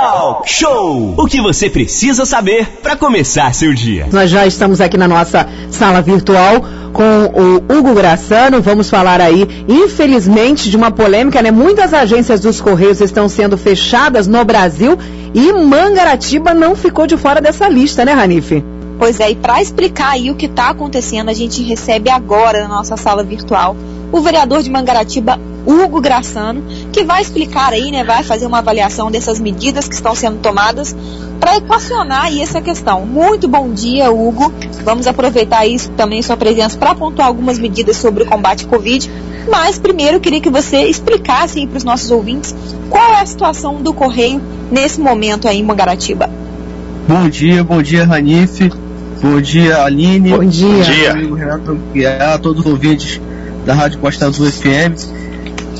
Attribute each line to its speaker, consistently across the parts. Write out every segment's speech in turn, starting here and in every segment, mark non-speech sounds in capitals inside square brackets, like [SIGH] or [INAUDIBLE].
Speaker 1: Talk Show! O que você precisa saber para começar seu dia.
Speaker 2: Nós já estamos aqui na nossa sala virtual com o Hugo Graçano. Vamos falar aí, infelizmente, de uma polêmica, né? Muitas agências dos Correios estão sendo fechadas no Brasil e Mangaratiba não ficou de fora dessa lista, né, Ranife?
Speaker 3: Pois é, e para explicar aí o que está acontecendo, a gente recebe agora na nossa sala virtual o vereador de Mangaratiba, Hugo Graçano, que vai explicar aí, né, vai fazer uma avaliação dessas medidas que estão sendo tomadas para equacionar aí essa questão. Muito bom dia, Hugo. Vamos aproveitar isso também sua presença para pontuar algumas medidas sobre o combate à Covid. Mas primeiro eu queria que você explicasse para os nossos ouvintes qual é a situação do Correio nesse momento aí em Mangaratiba.
Speaker 4: Bom dia, bom dia, Ranife. Bom dia, Aline.
Speaker 2: Bom dia. Bom
Speaker 4: dia. Amigo Renato, e a todos os ouvintes da Rádio Costa Azul FM.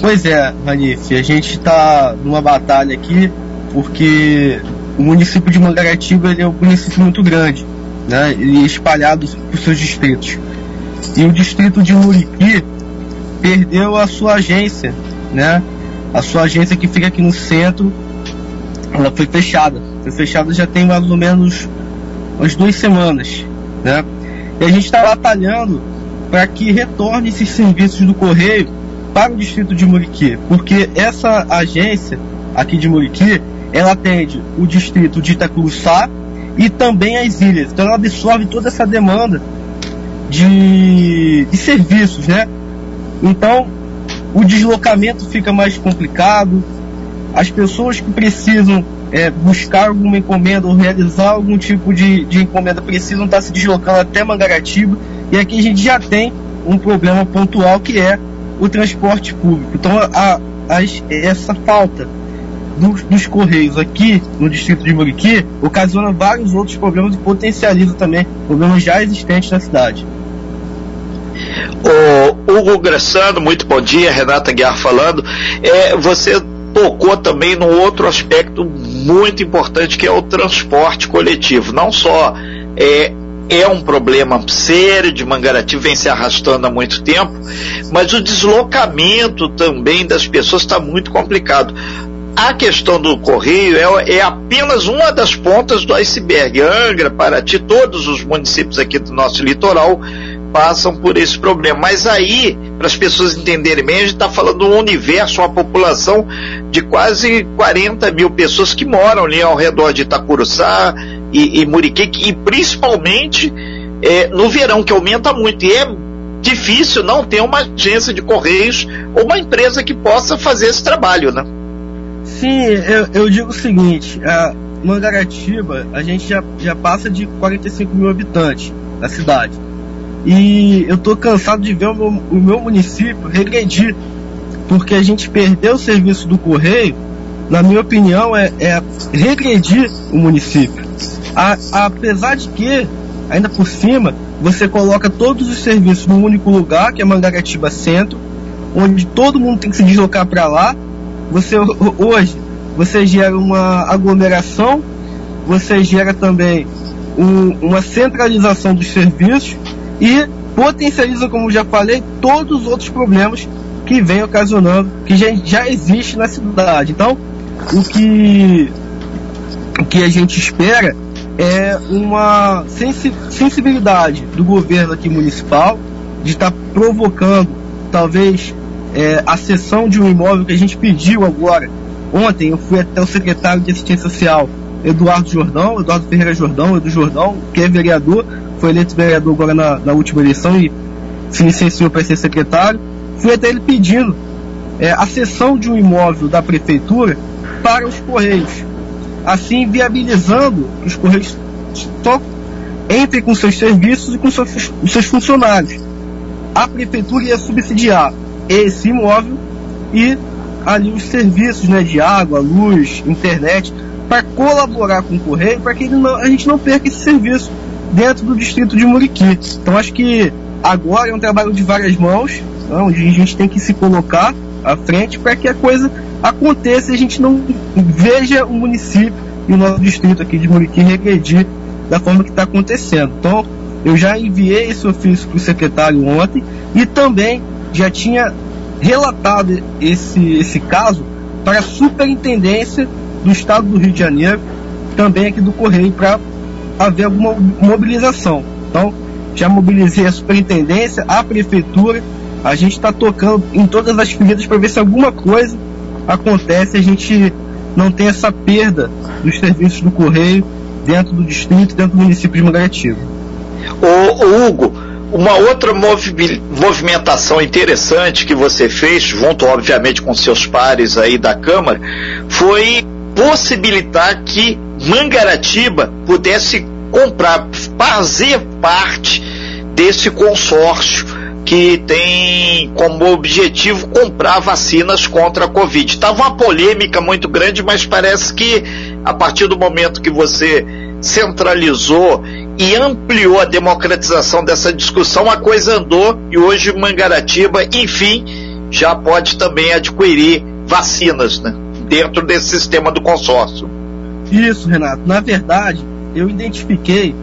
Speaker 4: Pois é, Ranife, a gente está numa batalha aqui porque o município de Mangaratiba ele é um município muito grande, né? E espalhado por seus distritos. E o distrito de Muriqui perdeu a sua agência, né? A sua agência que fica aqui no centro, ela foi fechada. Foi fechada já tem mais ou menos umas duas semanas, né? E a gente está batalhando para que retorne esses serviços do correio para o distrito de Muriqui, porque essa agência aqui de Muriqui, ela atende o distrito de Itacuruçá e também as ilhas. Então ela absorve toda essa demanda de, de serviços, né? Então o deslocamento fica mais complicado, as pessoas que precisam é, buscar alguma encomenda ou realizar algum tipo de, de encomenda precisam estar se deslocando até Mangaratiba. E aqui a gente já tem um problema pontual que é o transporte público. Então, a, a, essa falta dos, dos, Correios aqui no distrito de Muriqui ocasiona vários outros problemas e potencializa também problemas já existentes na cidade.
Speaker 5: O Hugo Graçano, muito bom dia, Renata Guiar falando. É, você tocou também no outro aspecto muito importante que é o transporte coletivo. Não só é, é um problema sério de Mangaratiba, vem se arrastando há muito tempo, mas o deslocamento também das pessoas está muito complicado. A questão do correio é, é, apenas uma das pontas do iceberg. Angra, Paraty, todos os municípios aqui do nosso litoral passam por esse problema. Mas aí, para as pessoas entenderem bem, a gente está falando um universo, uma população de quase 40 mil pessoas que moram ali ao redor de Itacuruçá e, e Muriqui, e principalmente é, no verão, que aumenta muito. E é difícil não ter uma agência de correios ou uma empresa que possa fazer esse trabalho, né?
Speaker 4: Sim, eu, eu digo o seguinte, a Mangaratiba, a gente já, já passa de 45 mil habitantes na cidade e eu tô cansado de ver o meu, o meu município regredir, porque a gente perdeu o serviço do correio, na minha opinião, é, é regredir o município. A, apesar de que, ainda por cima, você coloca todos os serviços num único lugar, que é Mangaratiba Centro, onde todo mundo tem que se deslocar para lá. Você hoje você gera uma aglomeração, você gera também um, uma centralização dos serviços e potencializa, como já falei, todos os outros problemas que vem ocasionando, que já, já existe na cidade. Então, o que, o que a gente espera é uma sensibilidade do governo aqui municipal de estar provocando, talvez, é, a cessão de um imóvel que a gente pediu agora. Ontem eu fui até o secretário de assistência social, Eduardo Jordão, Eduardo Ferreira Jordão, Edu Jordão, que é vereador, foi eleito vereador agora na, na última eleição e se licenciou para ser secretário. Fui até ele pedindo é, a cessão de um imóvel da prefeitura para os Correios, assim viabilizando que os Correios entrem com seus serviços e com seus, seus funcionários. A prefeitura ia subsidiar esse imóvel e ali os serviços né, de água, luz, internet, para colaborar com o Correio, para que não, a gente não perca esse serviço dentro do distrito de Muriqui. Então acho que agora é um trabalho de várias mãos, né, onde a gente tem que se colocar à frente para que a coisa aconteça e a gente não veja o município e o nosso distrito aqui de Muriqui regredir da forma que está acontecendo. Então eu já enviei esse ofício para o secretário ontem e também já tinha relatado esse, esse caso para a superintendência do estado do Rio de Janeiro, também aqui do Correio, para haver alguma mobilização. Então, já mobilizei a superintendência, a prefeitura, a gente está tocando em todas as feridas para ver se alguma coisa acontece, a gente não tem essa perda dos serviços do Correio dentro do distrito, dentro do município de Mangaratiba.
Speaker 5: O, Hugo, uma outra movimentação interessante que você fez, junto obviamente com seus pares aí da Câmara, foi possibilitar que Mangaratiba pudesse comprar, fazer parte desse consórcio que tem como objetivo comprar vacinas contra a Covid. Estava uma polêmica muito grande, mas parece que a partir do momento que você centralizou e ampliou a democratização dessa discussão, a coisa andou e hoje Mangaratiba, enfim, já pode também adquirir vacinas, né? Dentro desse sistema do consórcio.
Speaker 4: Isso, Renato. Na verdade, eu identifiquei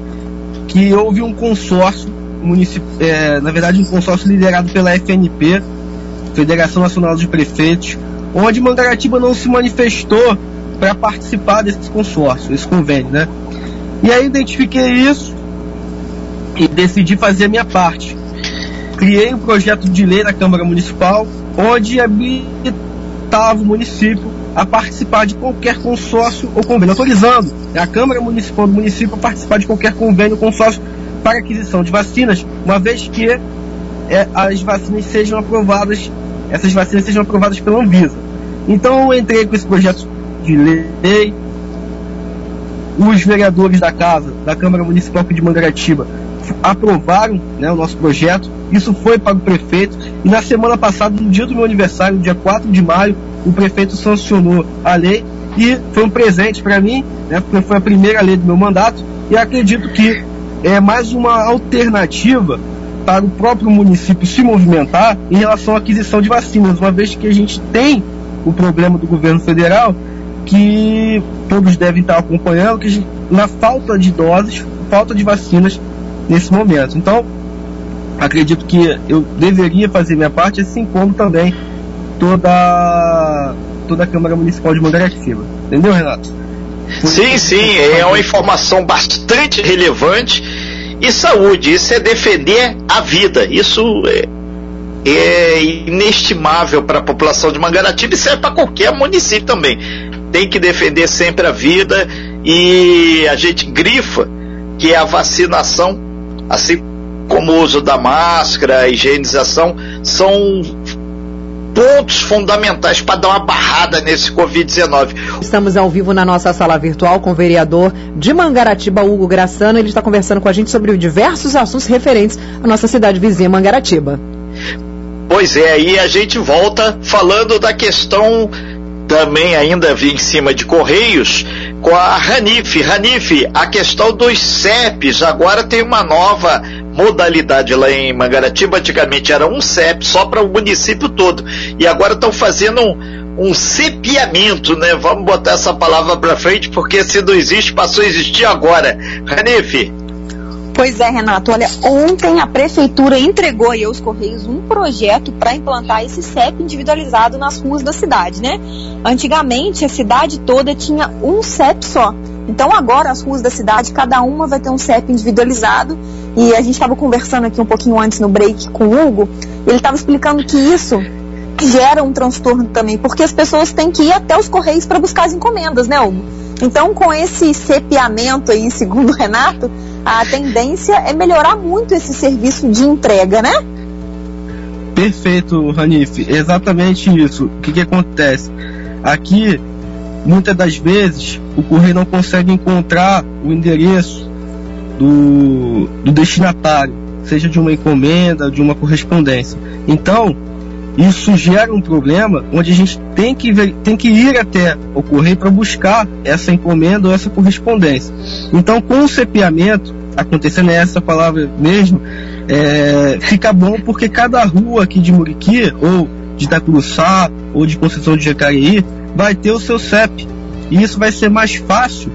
Speaker 4: que houve um consórcio é, na verdade um consórcio liderado pela FNP, Federação Nacional de Prefeitos, onde Mangaratiba não se manifestou para participar desse consórcio, esse convênio, né? E aí identifiquei isso e decidi fazer a minha parte. Criei um projeto de lei na Câmara Municipal, onde habilitava o município a participar de qualquer consórcio ou convênio, autorizando a Câmara Municipal do município a participar de qualquer convênio ou consórcio para aquisição de vacinas, uma vez que é, as vacinas sejam aprovadas, essas vacinas sejam aprovadas pela Anvisa. Então eu entrei com esse projeto de lei, os vereadores da casa, da Câmara Municipal de Mangaratiba, aprovaram né, o nosso projeto, isso foi para o prefeito, e na semana passada, no dia do meu aniversário, dia 4 de maio, o prefeito sancionou a lei e foi um presente para mim, né, porque foi a primeira lei do meu mandato, e acredito que é mais uma alternativa para o próprio município se movimentar em relação à aquisição de vacinas, uma vez que a gente tem o problema do governo federal que todos devem estar acompanhando, que na falta de doses, falta de vacinas nesse momento. Então, acredito que eu deveria fazer minha parte, assim como também toda, toda a Câmara Municipal de Mangaratiba. Entendeu, Renato?
Speaker 5: Sim, sim, é uma informação bastante relevante. E saúde, isso é defender a vida. Isso é, é inestimável para a população de Mangaratiba e serve para qualquer município também. Tem que defender sempre a vida e a gente grifa que a vacinação, assim como o uso da máscara, a higienização, são pontos fundamentais para dar uma barrada nesse Covid-19.
Speaker 2: Estamos ao vivo na nossa sala virtual com o vereador de Mangaratiba, Hugo Graçano. Ele está conversando com a gente sobre diversos assuntos referentes à nossa cidade vizinha, Mangaratiba.
Speaker 5: Pois é, aí a gente volta falando da questão também ainda em cima de Correios, com a Ranif. Ranif, a questão dos CEPs, agora tem uma nova modalidade lá em Mangaratiba. Antigamente era um CEP só para o município todo. E agora estão fazendo um, um cepiamento, né? Vamos botar essa palavra para frente, porque se não existe, passou a existir agora. Ranif.
Speaker 3: Pois é, Renato. Olha, ontem a prefeitura entregou aí aos Correios um projeto para implantar esse CEP individualizado nas ruas da cidade, né? Antigamente a cidade toda tinha um CEP só. Então agora as ruas da cidade, cada uma vai ter um CEP individualizado. E a gente estava conversando aqui um pouquinho antes no break com o Hugo. Ele estava explicando que isso gera um transtorno também, porque as pessoas têm que ir até os Correios para buscar as encomendas, né, Hugo? Então, com esse cepiamento aí, [LAUGHS] segundo o Renato, a tendência é melhorar muito esse serviço de entrega, né?
Speaker 4: Perfeito, Ranif. Exatamente isso. O que, que acontece? Aqui, muitas das vezes, o correio não consegue encontrar o endereço do, do destinatário, seja de uma encomenda, de uma correspondência. Então, isso gera um problema onde a gente tem que, ver, tem que ir até o correio para buscar essa encomenda ou essa correspondência. Então, com o cepiamento, acontecendo essa palavra mesmo, é, fica bom porque cada rua aqui de Muriqui, ou de Itacuruçá, ou de Conceição de Jacareí, vai ter o seu CEP. E isso vai ser mais fácil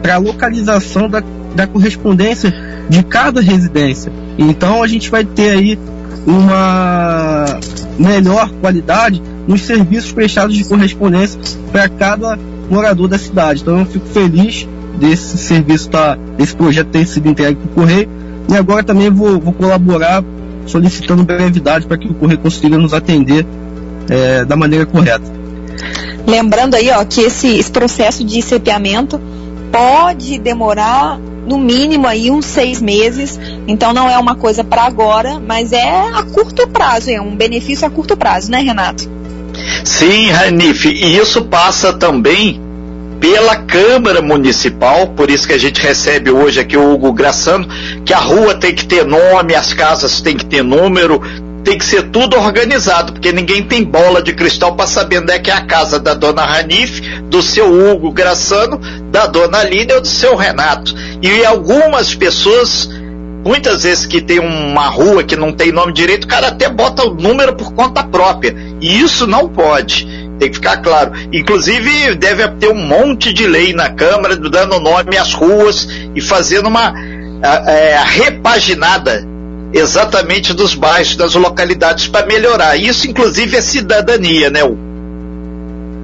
Speaker 4: para a localização da, da correspondência de cada residência. Então a gente vai ter aí uma melhor qualidade nos serviços prestados de correspondência para cada morador da cidade. Então eu fico feliz desse serviço, tá, desse projeto ter sido entregue para o Correio. E agora também vou, vou colaborar solicitando brevidade para que o Correio consiga nos atender é, da maneira correta.
Speaker 3: Lembrando aí ó, que esse, esse processo de cepeamento pode demorar no mínimo aí uns seis meses. Então não é uma coisa para agora, mas é a curto prazo, é um benefício a curto prazo, né, Renato?
Speaker 5: Sim, Ranif, e isso passa também pela Câmara Municipal, por isso que a gente recebe hoje aqui o Hugo Graçano, que a rua tem que ter nome, as casas tem que ter número, tem que ser tudo organizado, porque ninguém tem bola de cristal para saber onde é que é a casa da dona Ranif, do seu Hugo Graçano, da dona Aline ou do seu Renato. E algumas pessoas, muitas vezes que tem uma rua que não tem nome direito, o cara até bota o número por conta própria. E isso não pode. Tem que ficar claro. Inclusive, deve ter um monte de lei na Câmara dando nome às ruas e fazendo uma é, repaginada exatamente dos bairros, das localidades para melhorar. Isso, inclusive, é cidadania, né?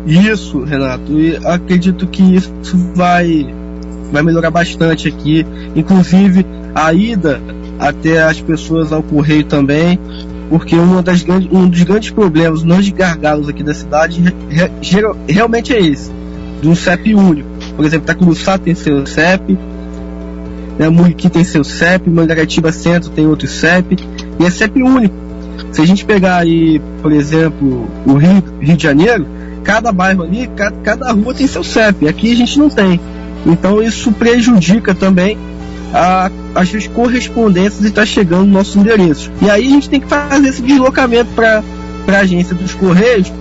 Speaker 4: Isso, Renato. E acredito que isso vai, vai melhorar bastante aqui. Inclusive, a ida até as pessoas ao correio também, porque uma das grandes, um dos grandes problemas, de gargalos aqui da cidade, re, re, realmente é esse, de um CEP único. Por exemplo, Tacuruçá tem seu CEP, né? Muriqui tem seu CEP, Mangaratiba Centro tem outro CEP, e é CEP único. Se a gente pegar aí, por exemplo, o Rio, Rio de Janeiro, cada bairro ali, cada, cada rua tem seu CEP. Aqui a gente não tem. Então isso prejudica também a, as correspondências e está chegando no nosso endereço. E aí a gente tem que fazer esse deslocamento para a agência dos Correios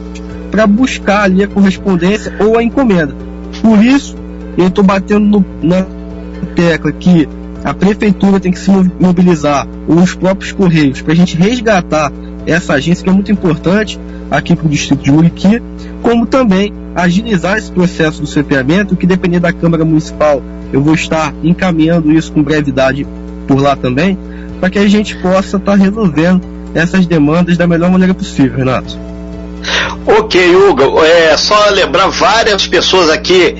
Speaker 4: para buscar ali a correspondência ou a encomenda. Por isso, eu estou batendo no, na tecla que a prefeitura tem que se mobilizar, ou os próprios Correios, para a gente resgatar essa agência que é muito importante aqui para o distrito de Muriqui, como também agilizar esse processo do CPamento, que depender da Câmara Municipal, eu vou estar encaminhando isso com brevidade por lá também, para que a gente possa estar tá resolvendo essas demandas da melhor maneira possível, Renato.
Speaker 5: Ok, Hugo, é só lembrar várias pessoas aqui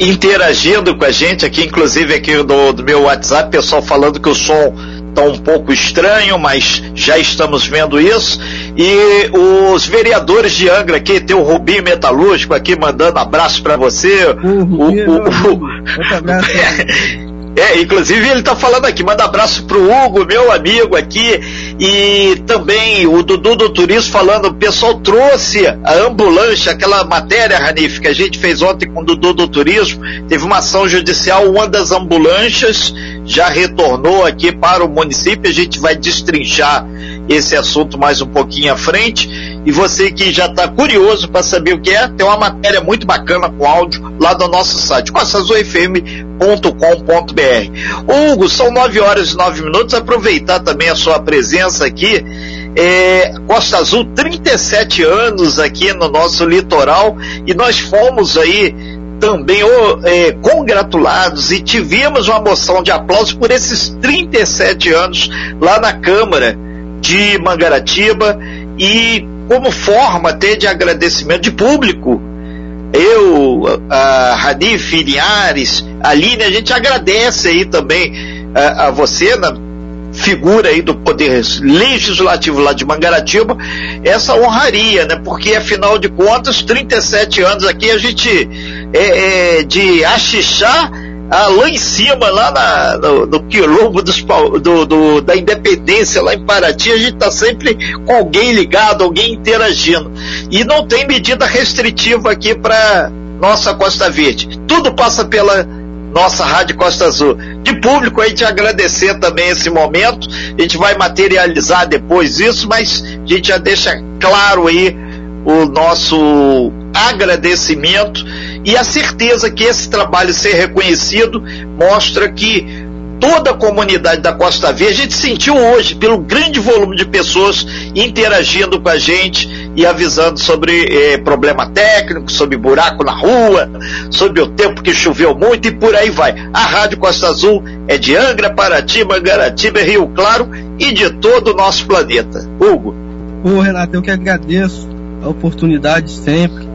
Speaker 5: interagindo com a gente aqui, inclusive aqui do, do meu WhatsApp, pessoal falando que o som está um pouco estranho, mas já estamos vendo isso. E os vereadores de Angra aqui, tem o Rubinho Metalúrgico aqui mandando abraço para você.
Speaker 4: Uhum, o, o, o, abraço. [LAUGHS]
Speaker 5: É, inclusive ele está falando aqui, manda abraço pro Hugo, meu amigo aqui, e também o Dudu do Turismo falando, o pessoal trouxe a ambulância, aquela matéria, Ranif, que a gente fez ontem com o Dudu do Turismo, teve uma ação judicial, uma das ambulâncias já retornou aqui para o município, a gente vai destrinchar esse assunto mais um pouquinho à frente, e você que já está curioso para saber o que é, tem uma matéria muito bacana com áudio lá do nosso site, costaazulfm.com.br. Hugo, são 9 horas e 9 minutos, aproveitar também a sua presença aqui. É, Costa Azul, 37 anos aqui no nosso litoral, e nós fomos aí também é, congratulados e tivemos uma moção de aplauso por esses 37 anos lá na Câmara de Mangaratiba e como forma até de agradecimento de público. Eu, a Ranif, Linhares, a Aline, a gente agradece aí também a, a você, na figura aí do poder legislativo lá de Mangaratiba, essa honraria, né? Porque afinal de contas, 37 anos aqui a gente é, é de achixá ah, lá em cima, lá na, no, no quilombo dos, do, do, da independência, lá em Paraty, a gente está sempre com alguém ligado, alguém interagindo. E não tem medida restritiva aqui para nossa Costa Verde. Tudo passa pela nossa Rádio Costa Azul. De público, a gente agradecer também esse momento. A gente vai materializar depois isso, mas a gente já deixa claro aí o nosso agradecimento e a certeza que esse trabalho ser reconhecido mostra que toda a comunidade da Costa Verde, a gente sentiu hoje pelo grande volume de pessoas interagindo com a gente e avisando sobre eh, problema técnico, sobre buraco na rua, sobre o tempo que choveu muito e por aí vai. A Rádio Costa Azul é de Angra, Paraty, Mangaratiba, Rio Claro e de todo o nosso planeta. Hugo.
Speaker 4: Ô Renato, eu que agradeço a oportunidade sempre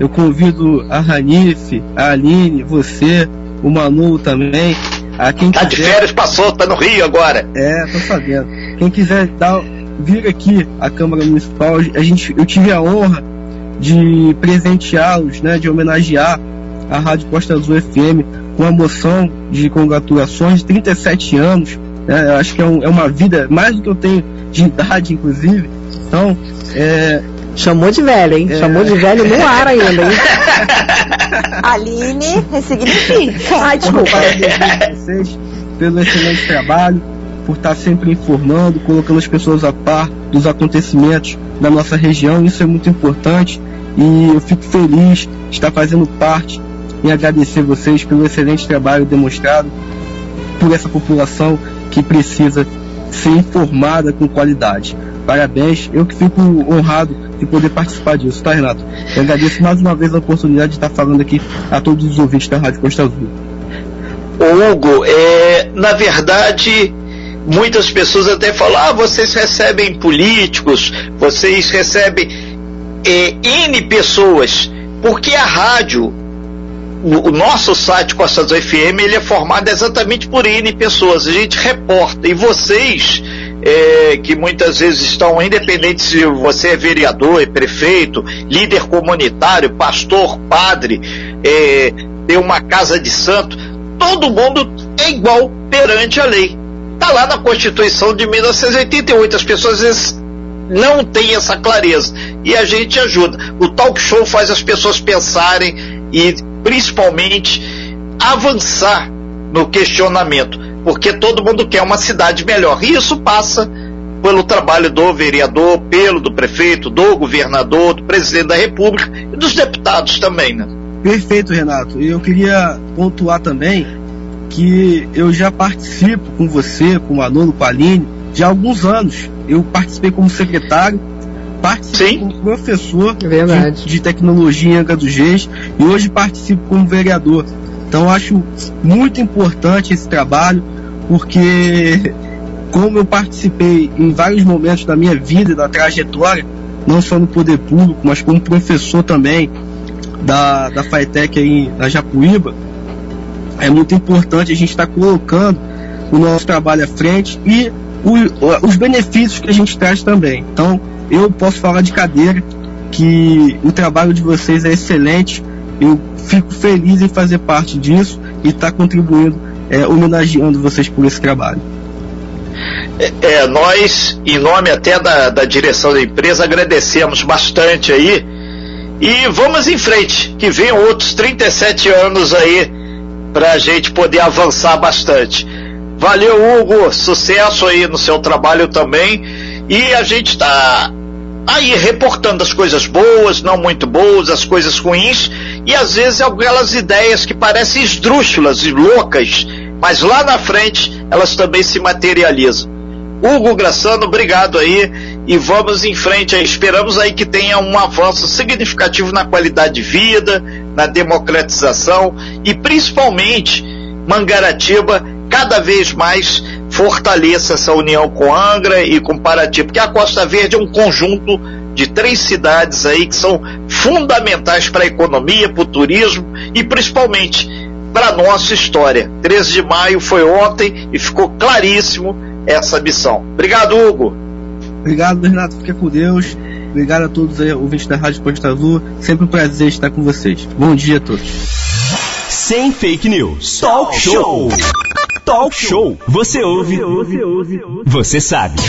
Speaker 4: Eu convido a Ranife, a Aline, você, o Manu também. A quem
Speaker 5: tá
Speaker 4: quiser...
Speaker 5: de férias, passou, tá no Rio agora.
Speaker 4: É, tô sabendo. Quem quiser dar, vir aqui à Câmara Municipal, a gente, eu tive a honra de presenteá-los, né, de homenagear a Rádio Costa Azul FM com a moção de congratulações, 37 anos. Né, eu acho que é, um, é uma vida, mais do que eu tenho de idade, inclusive. Então, é,
Speaker 2: Chamou de velho, hein? É. Chamou de velho no ar ainda, hein? [LAUGHS]
Speaker 3: Aline ressignifica.
Speaker 2: Ai, desculpa.
Speaker 4: Vocês pelo excelente trabalho, por estar sempre informando, colocando as pessoas a par dos acontecimentos da nossa região. Isso é muito importante e eu fico feliz de estar fazendo parte e agradecer vocês pelo excelente trabalho demonstrado por essa população que precisa ser informada com qualidade. Parabéns, eu que fico honrado de poder participar disso, tá, Renato? Eu agradeço mais uma vez a oportunidade de estar falando aqui a todos os ouvintes da Rádio Costa Azul.
Speaker 5: Hugo, é, na verdade, muitas pessoas até falam: ah, vocês recebem políticos, vocês recebem é, N pessoas, porque a rádio, o, o nosso site Costa Azul FM, ele é formado exatamente por N pessoas. A gente reporta e vocês é, que muitas vezes estão, independente se você é vereador, é prefeito, líder comunitário, pastor, padre, é, tem uma casa de santo, todo mundo é igual perante a lei. Está lá na Constituição de 1988. As pessoas às vezes não têm essa clareza. E a gente ajuda. O talk show faz as pessoas pensarem e, principalmente, avançar no questionamento porque todo mundo quer uma cidade melhor. E isso passa pelo trabalho do vereador, pelo do prefeito, do governador, do presidente da República e dos deputados também, né?
Speaker 4: Perfeito, Renato. E eu queria pontuar também que eu já participo com você, com o Manolo, com a Aline, de alguns anos. Eu participei como secretário, participei como professor
Speaker 2: é
Speaker 4: de, de, tecnologia em Angra dos Reis e hoje participo como vereador. Então acho muito importante esse trabalho, porque como eu participei em vários momentos da minha vida, da trajetória, não só no poder público, mas como professor também da, da FATEC aí na Japuíba, é muito importante a gente estar tá colocando o nosso trabalho à frente e o, os benefícios que a gente traz também. Então, eu posso falar de cadeira que o trabalho de vocês é excelente, eu fico feliz em fazer parte disso e estar tá contribuindo, é, homenageando vocês por esse trabalho.
Speaker 5: É, é, nós, em nome até da, da direção da empresa, agradecemos bastante aí e vamos em frente, que venham outros 37 anos aí para a gente poder avançar bastante. Valeu, Hugo, sucesso aí no seu trabalho também e a gente está aí reportando as coisas boas, não muito boas, as coisas ruins, e às vezes aquelas ideias que parecem esdrúxulas e loucas, mas lá na frente elas também se materializam. Hugo Graçano, obrigado aí e vamos em frente aí. Esperamos aí que tenha um avanço significativo na qualidade de vida, na democratização e principalmente Mangaratiba cada vez mais fortaleça essa união com Angra e com Paraty, porque a Costa Verde é um conjunto de três cidades aí que são fundamentais para a economia, para o turismo e principalmente para a nossa história. 13 de maio foi ontem e ficou claríssimo essa missão. Obrigado, Hugo.
Speaker 4: Obrigado, Renato. Fica com Deus. Obrigado a todos aí, ouvintes da Rádio Costa Azul. Sempre um prazer estar com vocês. Bom dia a todos.
Speaker 1: Sem fake news. Talk show. Talk show. Você ouve. Você sabe.